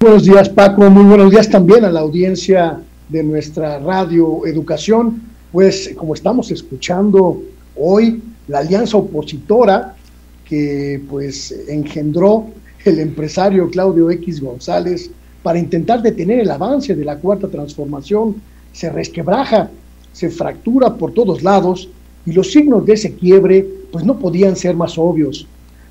Buenos días Paco, muy buenos días también a la audiencia de nuestra radio Educación. Pues como estamos escuchando hoy, la alianza opositora que pues engendró el empresario Claudio X González para intentar detener el avance de la cuarta transformación se resquebraja, se fractura por todos lados y los signos de ese quiebre pues no podían ser más obvios.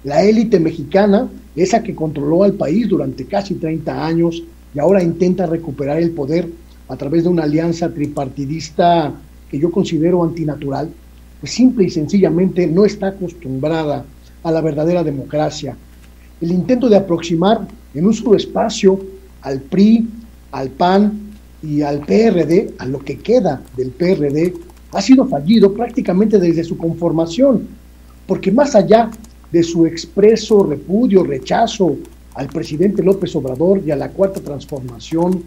La élite mexicana, esa que controló al país durante casi 30 años y ahora intenta recuperar el poder a través de una alianza tripartidista que yo considero antinatural, pues simple y sencillamente no está acostumbrada a la verdadera democracia. El intento de aproximar en un solo espacio al PRI, al PAN y al PRD, a lo que queda del PRD, ha sido fallido prácticamente desde su conformación, porque más allá de su expreso repudio, rechazo al presidente López Obrador y a la cuarta transformación,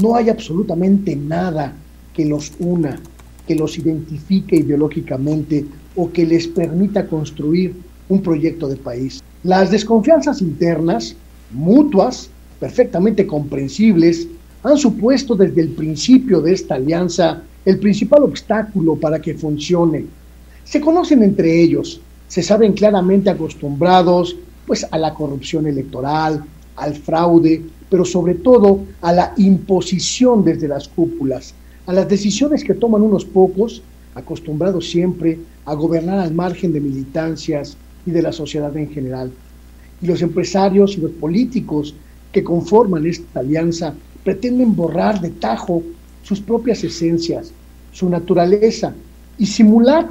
no hay absolutamente nada que los una, que los identifique ideológicamente o que les permita construir un proyecto de país. Las desconfianzas internas, mutuas, perfectamente comprensibles, han supuesto desde el principio de esta alianza el principal obstáculo para que funcione. Se conocen entre ellos, se saben claramente acostumbrados pues a la corrupción electoral, al fraude, pero sobre todo a la imposición desde las cúpulas, a las decisiones que toman unos pocos, acostumbrados siempre a gobernar al margen de militancias y de la sociedad en general. Y los empresarios y los políticos que conforman esta alianza pretenden borrar de tajo sus propias esencias, su naturaleza y simular,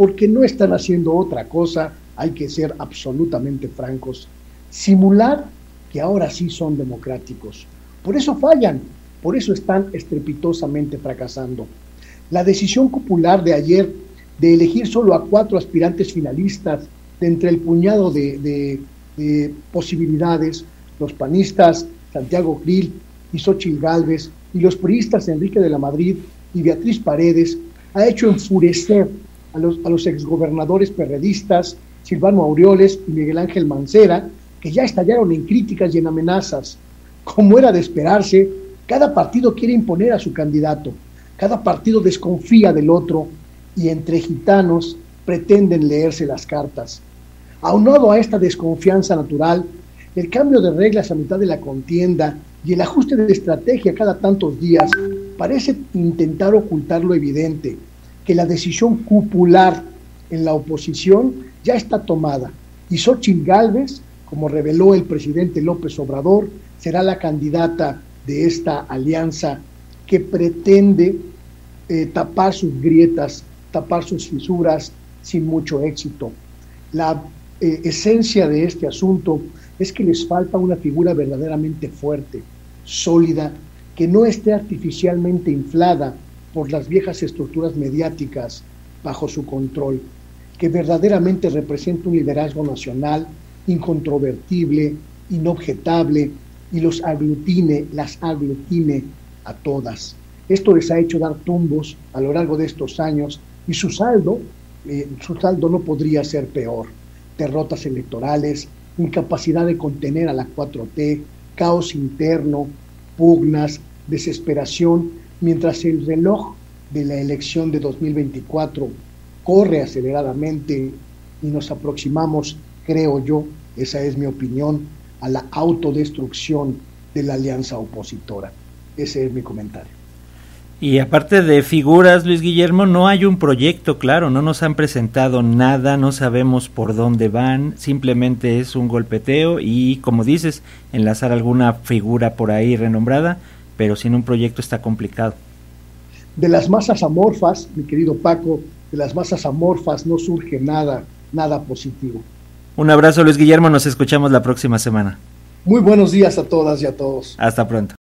porque no están haciendo otra cosa, hay que ser absolutamente francos, simular que ahora sí son democráticos. Por eso fallan, por eso están estrepitosamente fracasando. La decisión popular de ayer de elegir solo a cuatro aspirantes finalistas de entre el puñado de, posibilidades, los panistas Santiago Grill y Xochitl Gálvez y los priistas Enrique de la Madrid y Beatriz Paredes, ha hecho enfurecer a los, a los exgobernadores perredistas Silvano Aureoles y Miguel Ángel Mancera, que ya estallaron en críticas y en amenazas. Como era de esperarse, cada partido quiere imponer a su candidato, cada partido desconfía del otro y entre gitanos pretenden leerse las cartas. Aunado a esta desconfianza natural, el cambio de reglas a mitad de la contienda y el ajuste de estrategia cada tantos días parece intentar ocultar lo evidente, que la decisión cupular en la oposición ya está tomada y Xochitl Gálvez como reveló el presidente López Obrador, será la candidata de esta alianza que pretende eh, tapar sus grietas, tapar sus fisuras sin mucho éxito. La eh, esencia de este asunto es que les falta una figura verdaderamente fuerte, sólida, que no esté artificialmente inflada por las viejas estructuras mediáticas bajo su control, que verdaderamente represente un liderazgo nacional incontrovertible, inobjetable y los aglutine, las aglutine a todas. Esto les ha hecho dar tumbos a lo largo de estos años y su saldo, eh, su saldo no podría ser peor. Derrotas electorales, incapacidad de contener a la 4T, caos interno, pugnas, desesperación, mientras el reloj de la elección de 2024 corre aceleradamente y nos aproximamos creo yo, esa es mi opinión, a la autodestrucción de la alianza opositora. Ese es mi comentario. Y aparte de figuras, Luis Guillermo, no hay un proyecto claro, no nos han presentado nada, no sabemos por dónde van, simplemente es un golpeteo y, como dices, enlazar alguna figura por ahí renombrada, pero sin un proyecto está complicado. De las masas amorfas, mi querido Paco, de las masas amorfas no surge nada, nada positivo. Un abrazo Luis Guillermo, nos escuchamos la próxima semana. Muy buenos días a todas y a todos. Hasta pronto.